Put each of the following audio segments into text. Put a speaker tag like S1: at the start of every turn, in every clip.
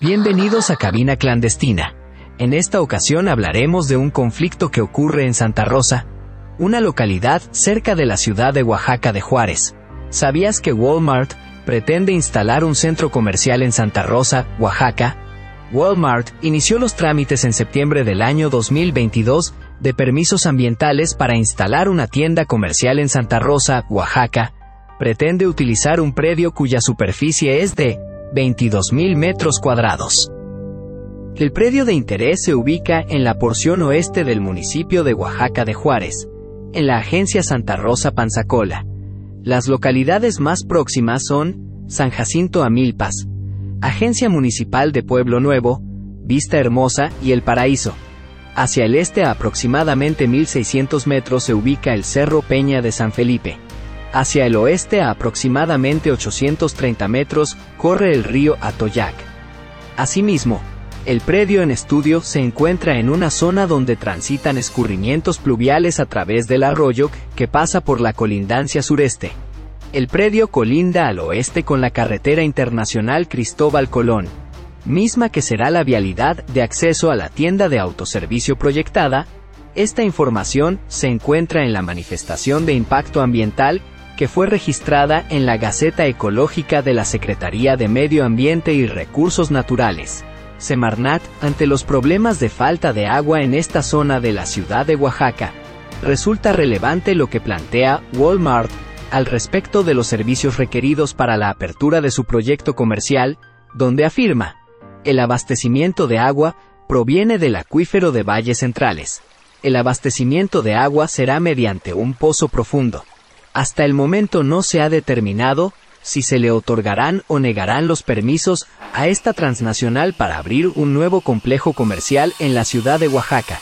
S1: Bienvenidos a Cabina Clandestina. En esta ocasión hablaremos de un conflicto que ocurre en Santa Rosa, una localidad cerca de la ciudad de Oaxaca de Juárez. ¿Sabías que Walmart pretende instalar un centro comercial en Santa Rosa, Oaxaca? Walmart inició los trámites en septiembre del año 2022 de permisos ambientales para instalar una tienda comercial en Santa Rosa, Oaxaca. Pretende utilizar un predio cuya superficie es de 22.000 metros cuadrados. El predio de interés se ubica en la porción oeste del municipio de Oaxaca de Juárez, en la agencia Santa Rosa Panzacola. Las localidades más próximas son San Jacinto Amilpas, Agencia Municipal de Pueblo Nuevo, Vista Hermosa y El Paraíso. Hacia el este a aproximadamente 1600 metros se ubica el Cerro Peña de San Felipe. Hacia el oeste a aproximadamente 830 metros corre el río Atoyac. Asimismo, el predio en estudio se encuentra en una zona donde transitan escurrimientos pluviales a través del arroyo que pasa por la colindancia sureste. El predio colinda al oeste con la carretera internacional Cristóbal Colón, misma que será la vialidad de acceso a la tienda de autoservicio proyectada. Esta información se encuentra en la manifestación de impacto ambiental que fue registrada en la Gaceta Ecológica de la Secretaría de Medio Ambiente y Recursos Naturales. Semarnat, ante los problemas de falta de agua en esta zona de la ciudad de Oaxaca, resulta relevante lo que plantea Walmart al respecto de los servicios requeridos para la apertura de su proyecto comercial, donde afirma, el abastecimiento de agua proviene del acuífero de valles centrales. El abastecimiento de agua será mediante un pozo profundo. Hasta el momento no se ha determinado si se le otorgarán o negarán los permisos a esta transnacional para abrir un nuevo complejo comercial en la ciudad de Oaxaca.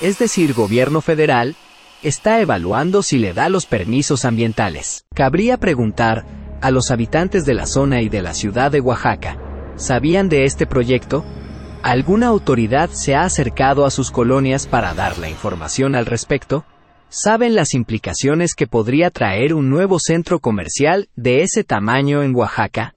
S1: Es decir, gobierno federal está evaluando si le da los permisos ambientales. Cabría preguntar a los habitantes de la zona y de la ciudad de Oaxaca, ¿sabían de este proyecto? ¿Alguna autoridad se ha acercado a sus colonias para dar la información al respecto? Saben las implicaciones que podría traer un nuevo centro comercial de ese tamaño en Oaxaca.